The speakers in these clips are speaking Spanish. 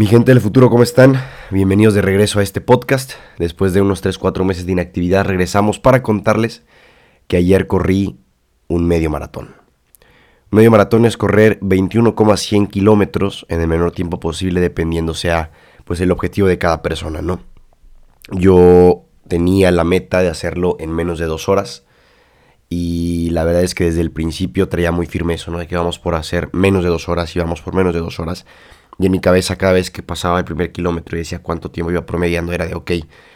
Mi gente del futuro, ¿cómo están? Bienvenidos de regreso a este podcast. Después de unos 3-4 meses de inactividad, regresamos para contarles que ayer corrí un medio maratón. Un medio maratón es correr 21,100 kilómetros en el menor tiempo posible, dependiendo sea pues el objetivo de cada persona, ¿no? Yo tenía la meta de hacerlo en menos de dos horas y la verdad es que desde el principio traía muy firme eso, ¿no? De que vamos por hacer menos de dos horas y vamos por menos de dos horas. Y en mi cabeza cada vez que pasaba el primer kilómetro y decía cuánto tiempo iba promediando era de, ok,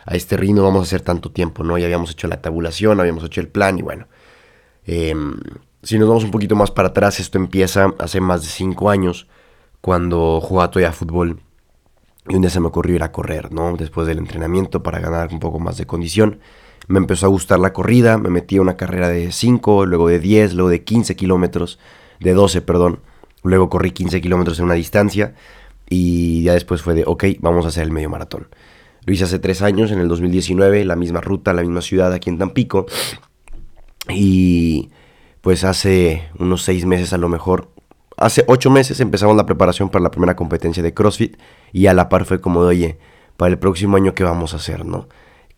a este ritmo vamos a hacer tanto tiempo, ¿no? Ya habíamos hecho la tabulación, habíamos hecho el plan y bueno. Em, si nos vamos un poquito más para atrás, esto empieza hace más de cinco años, cuando jugaba todavía fútbol. Y un día se me ocurrió ir a correr, ¿no? Después del entrenamiento para ganar un poco más de condición. Me empezó a gustar la corrida, me metí a una carrera de 5, luego de 10, luego de 15 kilómetros, de 12, perdón. Luego corrí 15 kilómetros en una distancia y ya después fue de, ok, vamos a hacer el medio maratón. Lo hice hace tres años, en el 2019, la misma ruta, la misma ciudad aquí en Tampico. Y pues hace unos seis meses a lo mejor, hace ocho meses empezamos la preparación para la primera competencia de CrossFit y a la par fue como de, oye, para el próximo año qué vamos a hacer, ¿no?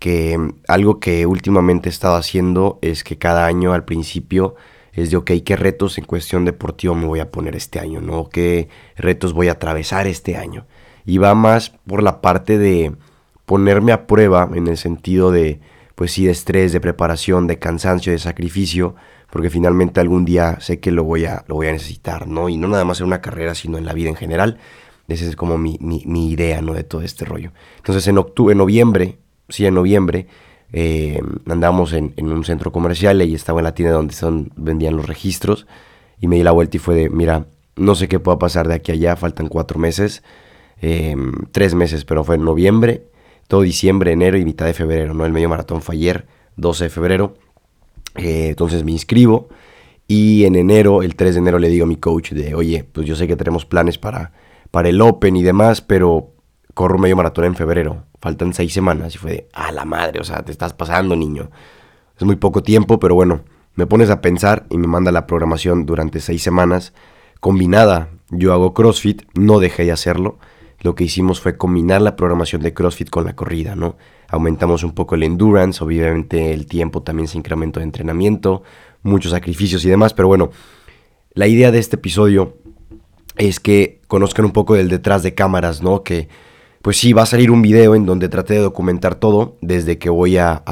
Que mm, algo que últimamente he estado haciendo es que cada año al principio es de, ok, ¿qué retos en cuestión deportiva me voy a poner este año? ¿no? ¿Qué retos voy a atravesar este año? Y va más por la parte de ponerme a prueba en el sentido de, pues sí, de estrés, de preparación, de cansancio, de sacrificio, porque finalmente algún día sé que lo voy a, lo voy a necesitar, ¿no? Y no nada más en una carrera, sino en la vida en general. Esa es como mi, mi, idea, ¿no? De todo este rollo. Entonces en octubre, en noviembre, sí, en noviembre, eh, andábamos en, un centro comercial y estaba en la tienda donde son, vendían los registros y me di la vuelta y fue de, mira, no sé qué pueda pasar de aquí a allá, faltan cuatro meses, em, tres meses, pero fue en noviembre, todo diciembre, enero y mitad de febrero, ¿no? El medio maratón fue ayer, 12 de febrero, eh, entonces me inscribo y en enero, el 3 de enero le digo a mi coach de, oye, pues yo sé que tenemos planes para, para el Open y demás, pero corro medio maratón en febrero, faltan seis semanas. Y fue de, a la madre, o sea, te estás pasando, niño. Es muy poco tiempo, pero bueno, me pones a pensar y me manda la programación durante seis semanas combinada. Yo hago CrossFit, no dejé de hacerlo. Lo que hicimos fue combinar la programación de CrossFit con la corrida, ¿no? Aumentamos un poco el endurance, obviamente el tiempo también se incrementó de entrenamiento, muchos sacrificios y demás, pero bueno, la idea de este episodio es que conozcan un poco del detrás de cámaras, ¿no? Que pues sí, va a salir un video en donde traté de documentar todo, desde que voy a,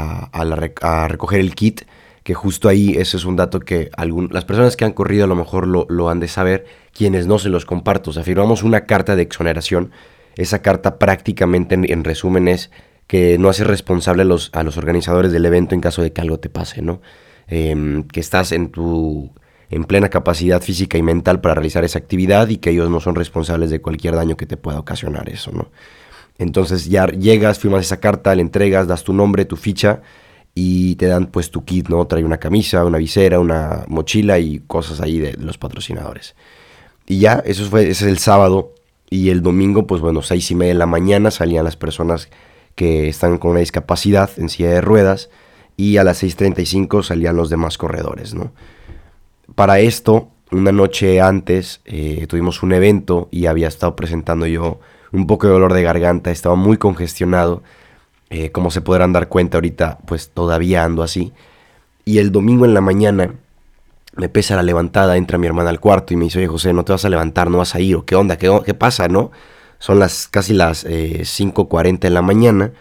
recoger el kit, que justo ahí ese es un dato que las personas que han corrido a lo mejor lo, han de saber, quienes no se los comparto. O sea, firmamos una carta de exoneración. Esa carta prácticamente en, resumen es que no hace responsable a los, a los, organizadores del evento en caso de que algo te pase, ¿no? Em, que estás en tu en plena capacidad física y mental para realizar esa actividad y que ellos no son responsables de cualquier daño que te pueda ocasionar eso, ¿no? Entonces ya llegas, firmas esa carta, le entregas, das tu nombre, tu ficha y te dan pues tu kit, ¿no? Trae una camisa, una visera, una mochila y cosas ahí de los patrocinadores. Y ya, eso fue, ese es el sábado. Y el domingo, pues bueno, seis y media de la mañana salían las personas que están con una discapacidad en silla de ruedas. Y a las 6.35 salían los demás corredores, ¿no? Para esto, una noche antes, eh, tuvimos un evento y había estado presentando yo un poco de dolor de garganta, estaba muy congestionado. Eh, como se podrán dar cuenta ahorita, pues todavía ando así. Y el domingo en la mañana me pesa la levantada, entra mi hermana al cuarto y me dice, oye José, no te vas a levantar, no vas a ir, o qué onda, qué, qué pasa, ¿no? Son las casi las 5.40 eh, de la mañana,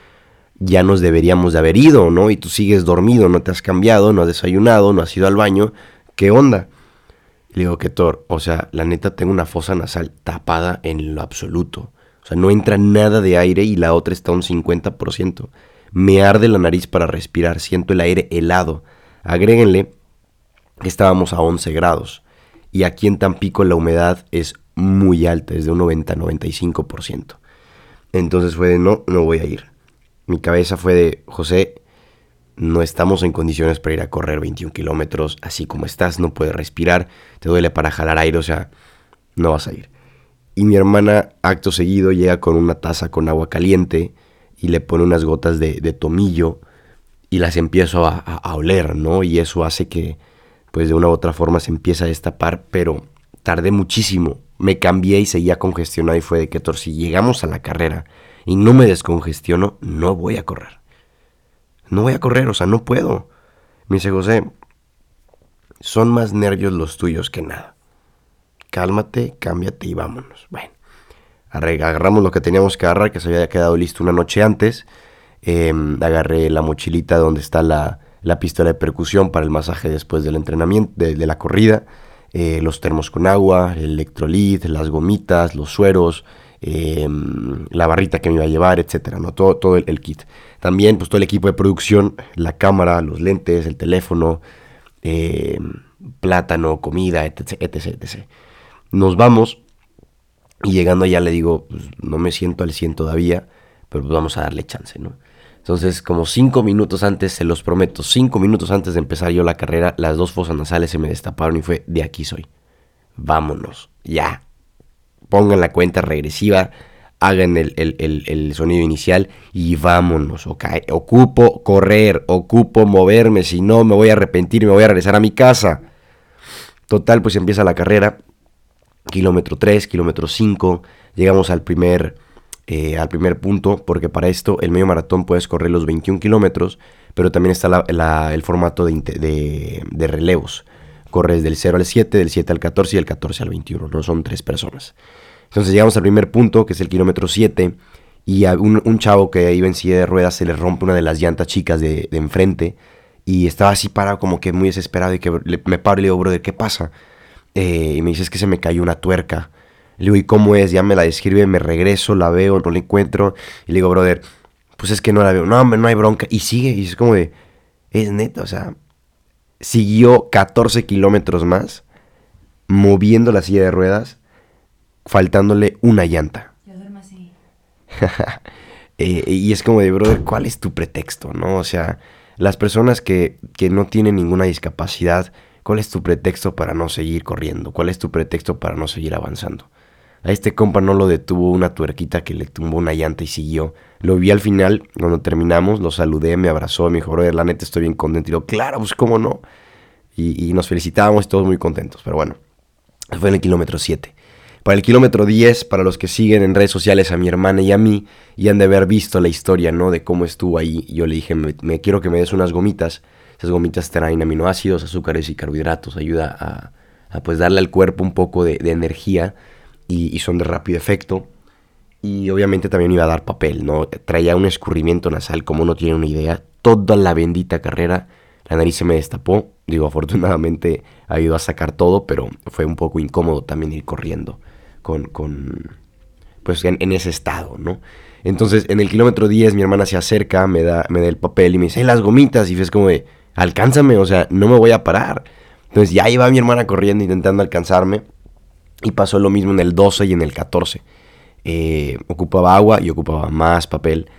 ya nos deberíamos de haber ido, ¿no? Y tú sigues dormido, no te has cambiado, no has desayunado, no has ido al baño, ¿qué onda? Le digo, que Thor, o sea, la neta tengo una fosa nasal tapada en lo absoluto. O sea, no entra nada de aire y la otra está a un 50%. Me arde la nariz para respirar, siento el aire helado. Agréguenle que estábamos a 11 grados. Y aquí en Tampico la humedad es muy alta, es de un 90-95%. Entonces fue de no, no voy a ir. Mi cabeza fue de, José, no estamos en condiciones para ir a correr 21 kilómetros así como estás, no puedes respirar, te duele para jalar aire, o sea, no vas a ir. Y mi hermana, acto seguido, llega con una taza con agua caliente y le pone unas gotas de, tomillo y las empiezo a, oler, ¿no? Y eso hace que, pues de una u otra forma se empieza a destapar, pero tardé muchísimo. me cambié y seguía congestionado y fue de que, Tor, si llegamos a la carrera y no me descongestiono, no voy a correr. No voy a correr, o sea, no puedo. Me dice José, son más nervios los tuyos que nada. Cálmate, cámbiate y vámonos. Bueno, agarramos lo que teníamos que agarrar, que se había quedado listo una noche antes. Em, agarré la mochilita donde está la, pistola de percusión para el masaje después del entrenamiento, de, la corrida. Eh, los termos con agua, el electrolit, las gomitas, los sueros, em, la barrita que me iba a llevar, etcétera, ¿no? Todo, todo el, kit. También, pues todo el equipo de producción, la cámara, los lentes, el teléfono, em, plátano, comida, etc, etc, Nos vamos y llegando allá le digo, pues, no me siento al 100 todavía, pero pues vamos a darle chance, ¿no? Entonces, como cinco minutos antes, se los prometo, cinco minutos antes de empezar yo la carrera, las dos fosas nasales se me destaparon y fue, de aquí soy. Vámonos, ya. Pongan la cuenta regresiva, hagan el, sonido inicial y vámonos, ok. Ocupo correr, ocupo moverme, si no me voy a arrepentir me voy a regresar a mi casa. Total, pues empieza la carrera, kilómetro 3, kilómetro 5, llegamos al primer eh, al primer punto, porque para esto el medio maratón puedes correr los 21 kilómetros, pero también está el formato de, relevos. Corres del 0 al 7, del 7 al 14 y del 14 al 21, no son tres personas. Entonces llegamos al primer punto, que es el kilómetro 7, y a un, chavo que iba en silla de ruedas se le rompe una de las llantas chicas de, enfrente, y estaba así parado como que muy desesperado, y que me paro y le digo, brother, ¿qué pasa? Eh, y me dice, es que se me cayó una tuerca. Le digo, ¿y cómo es? Ya me la describe, me regreso, la veo, no la encuentro. Y le digo, brother, pues es que no la veo. No, no hay bronca. Y sigue, y es como de, es neta, o sea, siguió 14 kilómetros más, moviendo la silla de ruedas, faltándole una llanta. Yo duermo así. Eh, y es como de, brother, ¿cuál es tu pretexto? ¿No? O sea, las personas que, que no tienen ninguna discapacidad, ¿cuál es tu pretexto para no seguir corriendo? ¿Cuál es tu pretexto para no seguir avanzando? A este compa no lo detuvo una tuerquita que le tumbó una llanta y siguió. Lo vi al final, cuando terminamos, lo saludé, me abrazó, me dijo, brother, la neta estoy bien contento. Y yo, claro, pues cómo no. Y, nos felicitábamos todos muy contentos. Pero bueno, fue en el kilómetro 7. Para el kilómetro 10, para los que siguen en redes sociales a mi hermana y a mí, y han de haber visto la historia, ¿no? De cómo estuvo ahí. Yo le dije, me, quiero que me des unas gomitas. Esas gomitas traen aminoácidos, azúcares y carbohidratos. Ayuda a, pues darle al cuerpo un poco de energía y, son de rápido efecto. Y obviamente también iba a dar papel, ¿no? Traía un escurrimiento nasal, como no tiene una idea. Toda la bendita carrera, la nariz se me destapó. Digo, afortunadamente ha ido a sacar todo, pero fue un poco incómodo también ir corriendo con, con pues en, ese estado, ¿no? Entonces, en el kilómetro 10, mi hermana se acerca, me da, me da el papel y me dice, las gomitas. Y es como alcánzame, o sea, no me voy a parar. Entonces ya iba mi hermana corriendo intentando alcanzarme. Y pasó lo mismo en el 12 y en el 14. Eh, ocupaba agua y ocupaba más papel.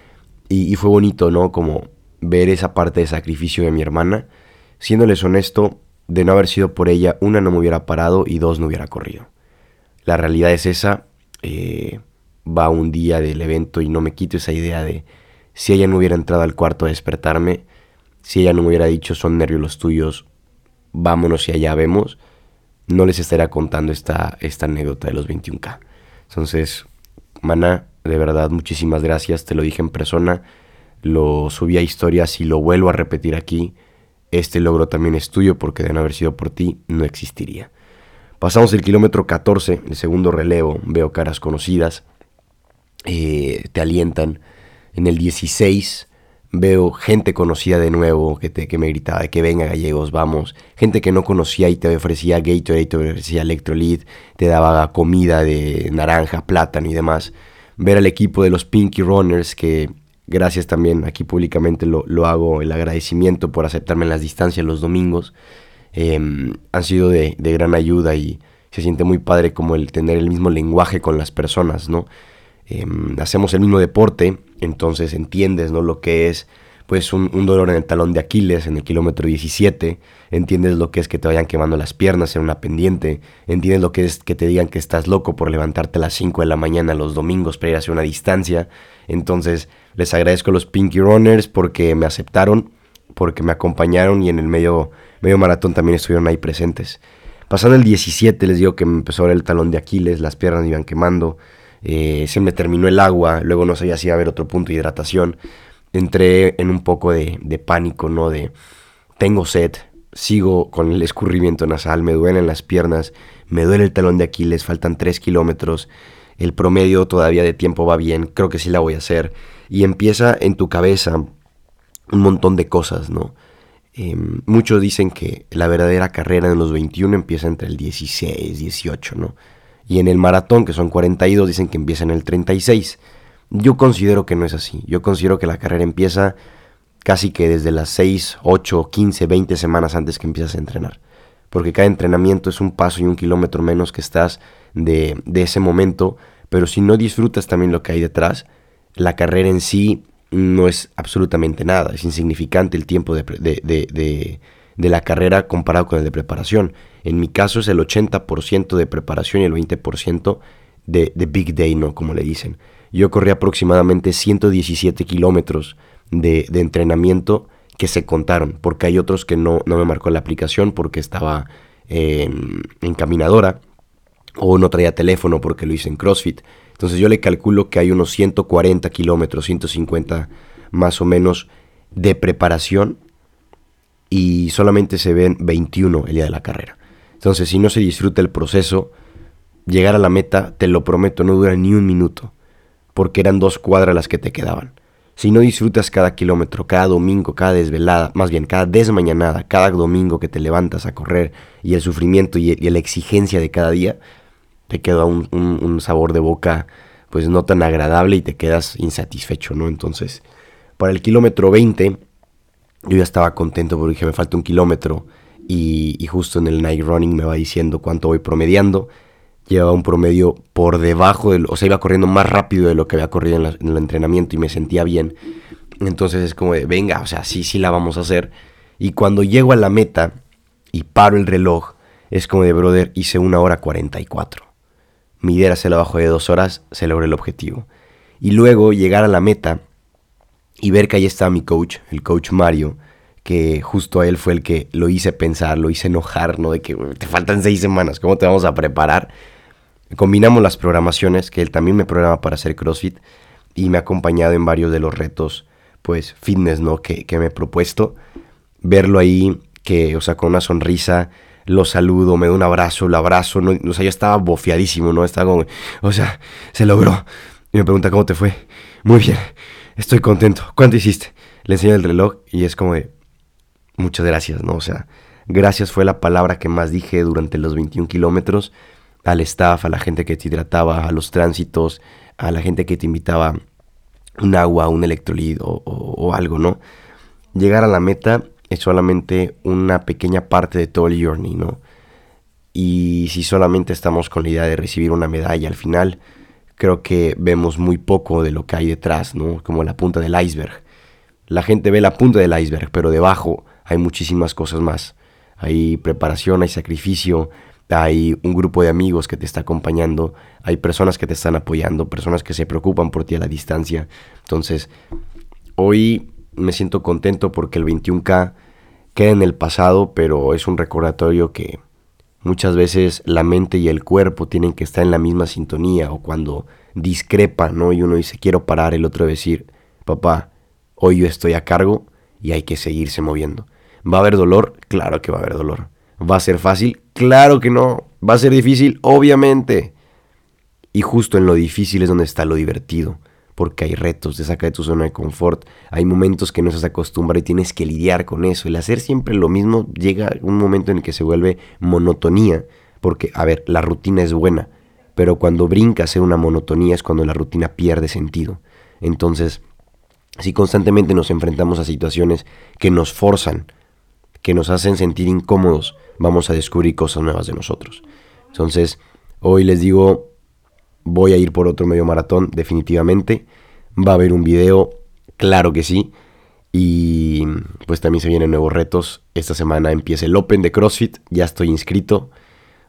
Y, fue bonito, ¿no? Como ver esa parte de sacrificio de mi hermana. Siéndoles honesto, de no haber sido por ella, una no me hubiera parado y dos no hubiera corrido. La realidad es esa. Eh, va un día del evento y no me quito esa idea de si ella no hubiera entrado al cuarto a despertarme, si ella no me hubiera dicho son nervios los tuyos, vámonos y allá vemos no les estaré contando esta, esta anécdota de los 21K. Entonces, Mana, de verdad, muchísimas gracias. Te lo dije en persona, lo subí a historias y lo vuelvo a repetir aquí. Este logro también es tuyo porque de no haber sido por ti no existiría. Pasamos el kilómetro 14, el segundo relevo, veo caras conocidas, eh, te alientan. En el 16 veo gente conocida de nuevo que, te, que me gritaba que venga gallegos, vamos. Gente que no conocía y te ofrecía Gatorade, te ofrecía Electrolit, te daba comida de naranja, plátano y demás. Ver al equipo de los Pinky Runners que gracias también aquí públicamente lo, hago el agradecimiento por aceptarme en las distancias los domingos. Em, han sido de, de gran ayuda y se siente muy padre como el tener el mismo lenguaje con las personas, ¿no? Em, hacemos el mismo deporte, entonces entiendes ¿no? lo que es pues un, dolor en el talón de Aquiles en el kilómetro 17, entiendes lo que es que te vayan quemando las piernas en una pendiente, entiendes lo que es que te digan que estás loco por levantarte a las 5 de la mañana los domingos para ir hacia una distancia, entonces les agradezco a los Pinky Runners porque me aceptaron, porque me acompañaron y en el medio, medio maratón también estuvieron ahí presentes. Pasando el 17 les digo que me empezó a ver el talón de Aquiles, las piernas me iban quemando, eh, se me terminó el agua, luego no sabía si iba a haber otro punto de hidratación. Entré en un poco de, pánico, ¿no? De tengo sed, sigo con el escurrimiento nasal, me duelen las piernas, me duele el talón de Aquiles, faltan 3 kilómetros, el promedio todavía de tiempo va bien, creo que sí la voy a hacer. Y empieza en tu cabeza un montón de cosas, ¿no? Em, muchos dicen que la verdadera carrera en los 21 empieza entre el 16, 18, ¿no? Y en el maratón, que son 42, dicen que empieza en el 36. Yo considero que no es así. Yo considero que la carrera empieza casi que desde las 6, 8, 15, 20 semanas antes que empiezas a entrenar. Porque cada entrenamiento es un paso y un kilómetro menos que estás de, de ese momento. Pero si no disfrutas también lo que hay detrás, la carrera en sí no es absolutamente nada, es insignificante el tiempo de, la carrera comparado con el de preparación. En mi caso es el 80% de preparación y el 20% de, Big Day, ¿no? Como le dicen. Yo corrí aproximadamente 117 kilómetros de, entrenamiento que se contaron, porque hay otros que no, no me marcó la aplicación porque estaba en, en caminadora o no traía teléfono porque lo hice en CrossFit. Entonces yo le calculo que hay unos 140 kilómetros, 150 más o menos de preparación y solamente se ven 21 el día de la carrera. Entonces si no se disfruta el proceso, llegar a la meta, te lo prometo, no dura ni un minuto, porque eran dos cuadras las que te quedaban. Si no disfrutas cada kilómetro, cada domingo, cada desvelada, más bien cada desmañanada, cada domingo que te levantas a correr y el sufrimiento y, la exigencia de cada día, te queda un, sabor de boca pues no tan agradable y te quedas insatisfecho, ¿no? Entonces, para el kilómetro 20, yo ya estaba contento porque dije, me falta un kilómetro y, justo en el night running me va diciendo cuánto voy promediando. Llevaba un promedio por debajo, del, o sea, iba corriendo más rápido de lo que había corrido en, en el entrenamiento y me sentía bien. Entonces es como de, venga, o sea, sí, sí la vamos a hacer. Y cuando llego a la meta y paro el reloj, es como de, brother, hice una hora 44 midiéraselo abajo de dos horas, se logró el objetivo. Y luego llegar a la meta y ver que ahí está mi coach, el coach Mario, que justo a él fue el que lo hice pensar, lo hice enojar, ¿no? De que te faltan seis semanas, ¿cómo te vamos a preparar? Combinamos las programaciones, que él también me programa para hacer CrossFit y me ha acompañado en varios de los retos, pues, fitness, ¿no? Que, que me he propuesto. Verlo ahí, que, o sea, con una sonrisa, lo saludo, me da un abrazo, lo abrazo, no, o sea, yo estaba bofiadísimo, ¿no? Estaba como, o sea, se logró. Y me pregunta, ¿cómo te fue? Muy bien, estoy contento. ¿Cuánto hiciste? Le enseño el reloj y es como de, muchas gracias, ¿no? O sea, gracias fue la palabra que más dije durante los 21 kilómetros al staff, a la gente que te hidrataba, a los tránsitos, a la gente que te invitaba un agua, un electrolit o algo, ¿no? Llegar a la meta es solamente una pequeña parte de todo el journey, ¿no? Y si solamente estamos con la idea de recibir una medalla al final, creo que vemos muy poco de lo que hay detrás, ¿no? Como la punta del iceberg. La gente ve la punta del iceberg, pero debajo hay muchísimas cosas más. Hay preparación, hay sacrificio, hay un grupo de amigos que te está acompañando, hay personas que te están apoyando, personas que se preocupan por ti a la distancia. Entonces, hoy me siento contento porque el 21K queda en el pasado, pero es un recordatorio que muchas veces la mente y el cuerpo tienen que estar en la misma sintonía o cuando discrepa, ¿no? Y uno dice, quiero parar, el otro decir, papá, hoy yo estoy a cargo y hay que seguirse moviendo. ¿Va a haber dolor? Claro que va a haber dolor. ¿Va a ser fácil? Claro que no. ¿Va a ser difícil? Obviamente. Y justo en lo difícil es donde está lo divertido porque hay retos, te saca de tu zona de confort, hay momentos que no se acostumbra y tienes que lidiar con eso. El hacer siempre lo mismo llega un momento en el que se vuelve monotonía, porque, a ver, la rutina es buena, pero cuando brinca a ser una monotonía es cuando la rutina pierde sentido. Entonces, si constantemente nos enfrentamos a situaciones que nos forzan, que nos hacen sentir incómodos, vamos a descubrir cosas nuevas de nosotros. Entonces, hoy les digo, voy a ir por otro medio maratón, definitivamente. Va a haber un video, claro que sí. Y pues también se vienen nuevos retos. Esta semana empieza el Open de CrossFit, ya estoy inscrito.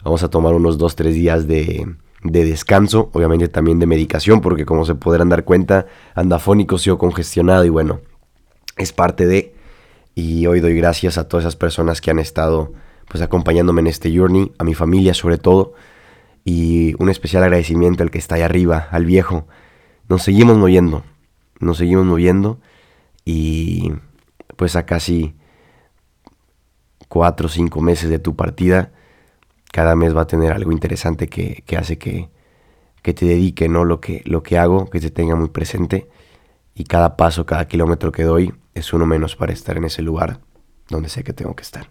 Vamos a tomar unos 2-3 días de, de, descanso, obviamente también de medicación, porque como se podrán dar cuenta, anda fónico, sigo congestionado y bueno, es parte de... Y hoy doy gracias a todas esas personas que han estado pues acompañándome en este journey, a mi familia sobre todo, y un especial agradecimiento al que está ahí arriba, al viejo. Nos seguimos moviendo, nos seguimos moviendo y pues a casi cuatro o cinco meses de tu partida, cada mes va a tener algo interesante que, hace que, que, te dedique ¿no? lo, que, lo que hago, que se tenga muy presente y cada paso, cada kilómetro que doy es uno menos para estar en ese lugar donde sé que tengo que estar.